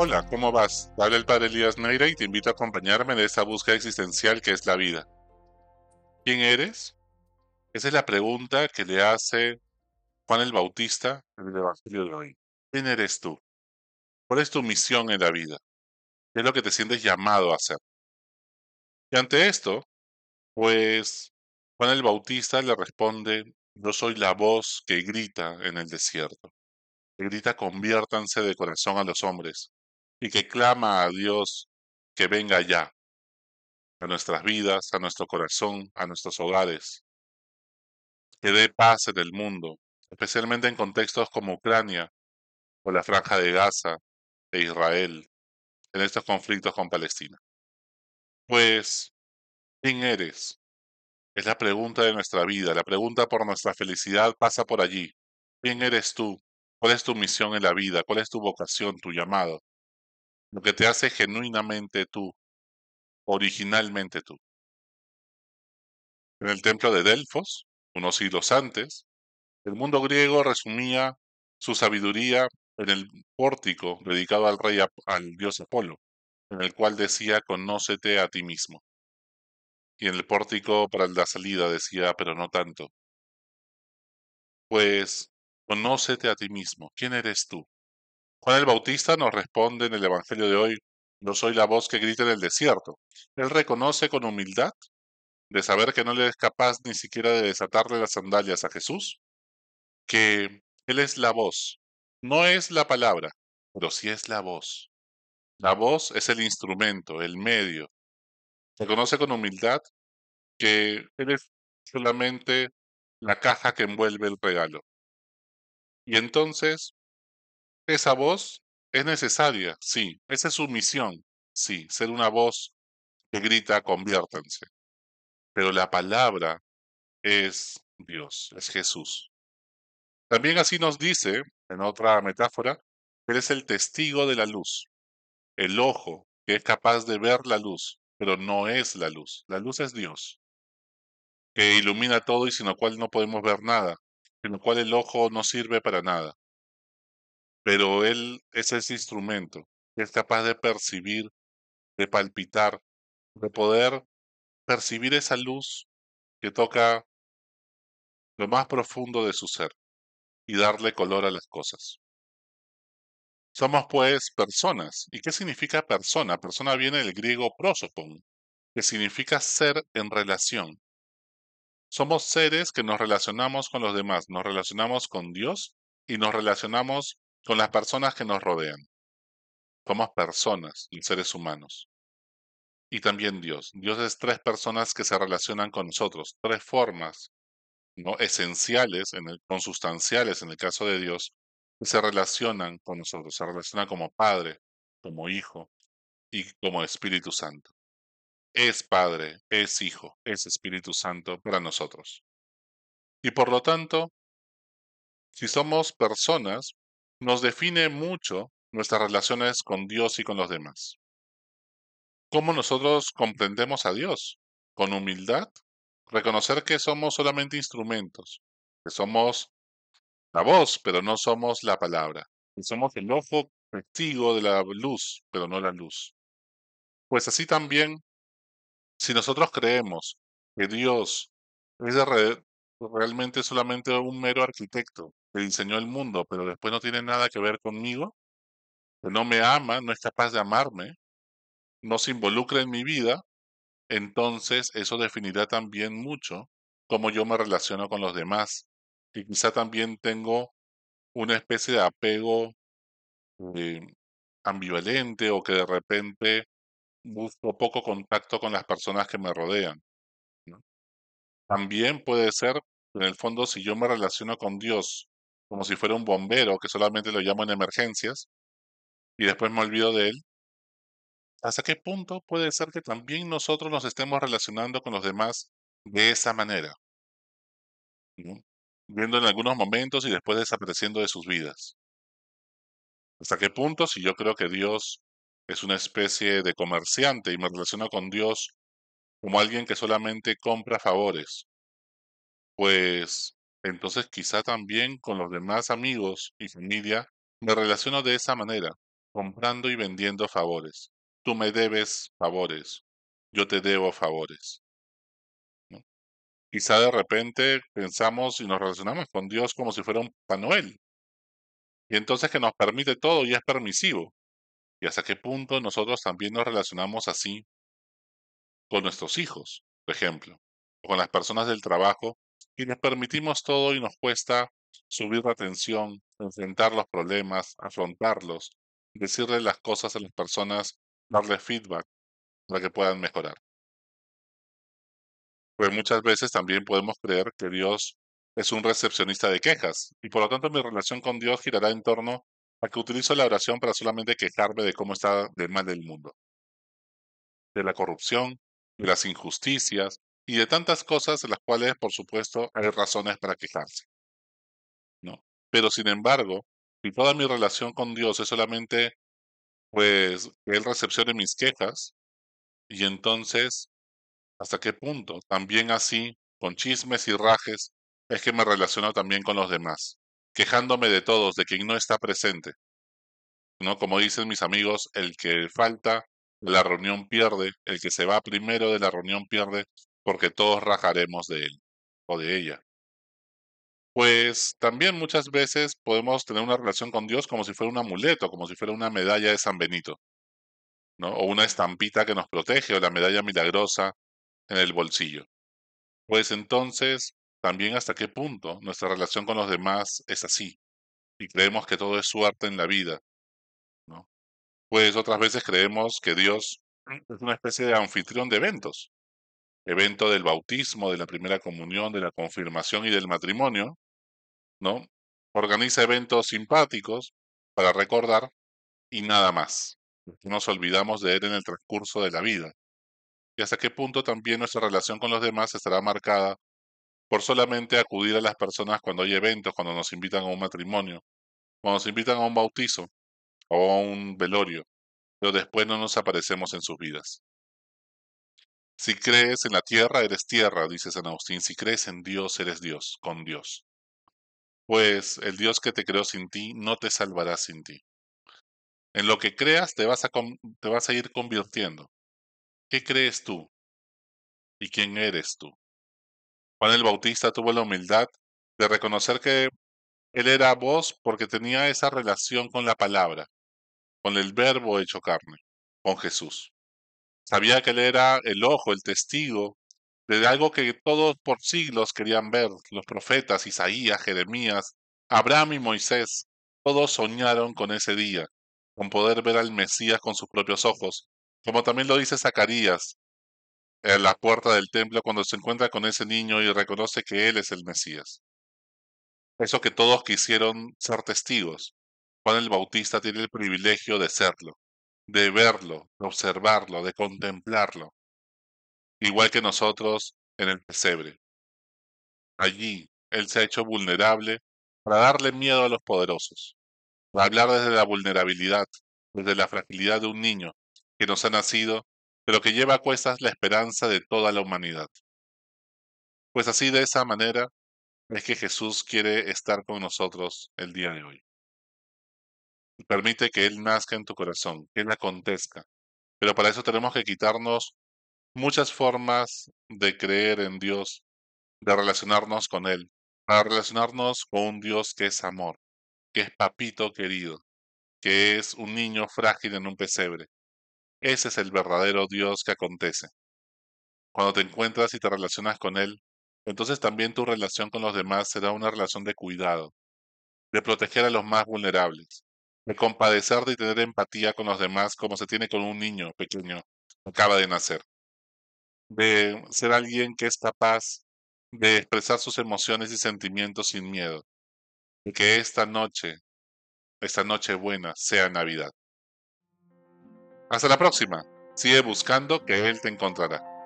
Hola, ¿cómo vas? Habla el padre Elías Neira y te invito a acompañarme en esta búsqueda existencial que es la vida. ¿Quién eres? Esa es la pregunta que le hace Juan el Bautista en el Evangelio de hoy. ¿Quién eres tú? ¿Cuál es tu misión en la vida? ¿Qué es lo que te sientes llamado a hacer? Y ante esto, pues Juan el Bautista le responde, yo soy la voz que grita en el desierto, grita conviértanse de corazón a los hombres y que clama a Dios que venga ya a nuestras vidas, a nuestro corazón, a nuestros hogares, que dé paz en el mundo, especialmente en contextos como Ucrania o la Franja de Gaza e Israel, en estos conflictos con Palestina. Pues, ¿quién eres? Es la pregunta de nuestra vida, la pregunta por nuestra felicidad pasa por allí. ¿Quién eres tú? ¿Cuál es tu misión en la vida? ¿Cuál es tu vocación, tu llamado? Lo que te hace genuinamente tú, originalmente tú. En el templo de Delfos, unos siglos antes, el mundo griego resumía su sabiduría en el pórtico dedicado al rey al dios Apolo, en el cual decía conócete a ti mismo. Y en el pórtico para la salida decía, pero no tanto. Pues conócete a ti mismo. ¿Quién eres tú? Juan el Bautista nos responde en el Evangelio de hoy, no soy la voz que grita en el desierto. Él reconoce con humildad de saber que no le es capaz ni siquiera de desatarle las sandalias a Jesús, que Él es la voz, no es la palabra, pero sí es la voz. La voz es el instrumento, el medio. Reconoce con humildad que Él es solamente la caja que envuelve el regalo. Y entonces esa voz es necesaria, sí. Esa es su misión, sí. Ser una voz que grita, conviértanse. Pero la palabra es Dios, es Jesús. También así nos dice, en otra metáfora, Él es el testigo de la luz, el ojo que es capaz de ver la luz, pero no es la luz. La luz es Dios, que ilumina todo y sin lo cual no podemos ver nada, sin lo cual el ojo no sirve para nada pero él es ese instrumento que es capaz de percibir, de palpitar, de poder percibir esa luz que toca lo más profundo de su ser y darle color a las cosas. Somos pues personas. ¿Y qué significa persona? Persona viene del griego prosopon, que significa ser en relación. Somos seres que nos relacionamos con los demás, nos relacionamos con Dios y nos relacionamos con las personas que nos rodean. Somos personas seres humanos. Y también Dios. Dios es tres personas que se relacionan con nosotros, tres formas ¿no? esenciales, en el, consustanciales en el caso de Dios, que se relacionan con nosotros. Se relacionan como Padre, como Hijo y como Espíritu Santo. Es Padre, es Hijo, es Espíritu Santo para nosotros. Y por lo tanto, si somos personas, nos define mucho nuestras relaciones con Dios y con los demás. ¿Cómo nosotros comprendemos a Dios? Con humildad, reconocer que somos solamente instrumentos, que somos la voz, pero no somos la palabra, que somos el ojo testigo de la luz, pero no la luz. Pues así también, si nosotros creemos que Dios es realmente solamente un mero arquitecto, que diseñó el mundo, pero después no tiene nada que ver conmigo, no me ama, no es capaz de amarme, no se involucra en mi vida, entonces eso definirá también mucho cómo yo me relaciono con los demás. Y quizá también tengo una especie de apego eh, ambivalente o que de repente busco poco contacto con las personas que me rodean. También puede ser, en el fondo, si yo me relaciono con Dios como si fuera un bombero que solamente lo llamo en emergencias y después me olvido de él. ¿Hasta qué punto puede ser que también nosotros nos estemos relacionando con los demás de esa manera? Viendo en algunos momentos y después desapareciendo de sus vidas. ¿Hasta qué punto si yo creo que Dios es una especie de comerciante y me relaciono con Dios como alguien que solamente compra favores? Pues entonces quizá también con los demás amigos y familia me relaciono de esa manera, comprando y vendiendo favores. Tú me debes favores, yo te debo favores. Quizá de repente pensamos y nos relacionamos con Dios como si fuera un Panuel. Y entonces que nos permite todo y es permisivo. ¿Y hasta qué punto nosotros también nos relacionamos así con nuestros hijos, por ejemplo, o con las personas del trabajo, y les permitimos todo y nos cuesta subir la tensión, enfrentar los problemas, afrontarlos, decirle las cosas a las personas, darle feedback para que puedan mejorar? Pues muchas veces también podemos creer que Dios es un recepcionista de quejas y por lo tanto mi relación con Dios girará en torno a que utilizo la oración para solamente quejarme de cómo está de mal el mundo, de la corrupción, de las injusticias y de tantas cosas de las cuales, por supuesto, hay razones para quejarse. ¿no? Pero sin embargo, si toda mi relación con Dios es solamente, pues, que Él recepcione mis quejas, y entonces hasta qué punto. También así, con chismes y rajes, es que me relaciono también con los demás, quejándome de todos, de quien no está presente. ¿No? Como dicen mis amigos, el que falta la reunión pierde, el que se va primero de la reunión pierde, porque todos rajaremos de él o de ella. Pues también muchas veces podemos tener una relación con Dios como si fuera un amuleto, como si fuera una medalla de San Benito, ¿no? O una estampita que nos protege, o la medalla milagrosa en el bolsillo. Pues entonces, también hasta qué punto nuestra relación con los demás es así. Y creemos que todo es suerte en la vida. ¿no? Pues otras veces creemos que Dios es una especie de anfitrión de eventos. Evento del bautismo, de la primera comunión, de la confirmación y del matrimonio. ¿no? Organiza eventos simpáticos para recordar y nada más. Nos olvidamos de él en el transcurso de la vida y hasta qué punto también nuestra relación con los demás estará marcada por solamente acudir a las personas cuando hay eventos, cuando nos invitan a un matrimonio, cuando nos invitan a un bautizo o a un velorio, pero después no nos aparecemos en sus vidas. Si crees en la tierra, eres tierra, dice San Agustín. Si crees en Dios, eres Dios, con Dios. Pues el Dios que te creó sin ti no te salvará sin ti. En lo que creas te vas a, ir convirtiendo. ¿Qué crees tú? ¿Y quién eres tú? Juan el Bautista tuvo la humildad de reconocer que él era voz porque tenía esa relación con la palabra, con el verbo hecho carne, con Jesús. Sabía que él era el ojo, el testigo de algo que todos por siglos querían ver, los profetas Isaías, Jeremías, Abraham y Moisés, todos soñaron con ese día, con poder ver al Mesías con sus propios ojos, como también lo dice Zacarías en la puerta del templo cuando se encuentra con ese niño y reconoce que él es el Mesías. Eso que todos quisieron ser testigos. Juan el Bautista tiene el privilegio de serlo, de verlo, de observarlo, de contemplarlo. Igual que nosotros en el pesebre. Allí él se ha hecho vulnerable para darle miedo a los poderosos, para hablar desde la vulnerabilidad, desde la fragilidad de un niño, que nos ha nacido, pero que lleva a cuestas la esperanza de toda la humanidad. Pues así de esa manera es que Jesús quiere estar con nosotros el día de hoy. Permite que Él nazca en tu corazón, que Él acontezca. Pero para eso tenemos que quitarnos muchas formas de creer en Dios, de relacionarnos con Él, para relacionarnos con un Dios que es amor, que es papito querido, que es un niño frágil en un pesebre, ese es el verdadero Dios que acontece. Cuando te encuentras y te relacionas con Él, entonces también tu relación con los demás será una relación de cuidado, de proteger a los más vulnerables, de compadecer y tener empatía con los demás como se tiene con un niño pequeño que acaba de nacer, de ser alguien que es capaz de expresar sus emociones y sentimientos sin miedo, de que esta noche, esta noche buena, sea Navidad. Hasta la próxima. Sigue buscando que Él te encontrará.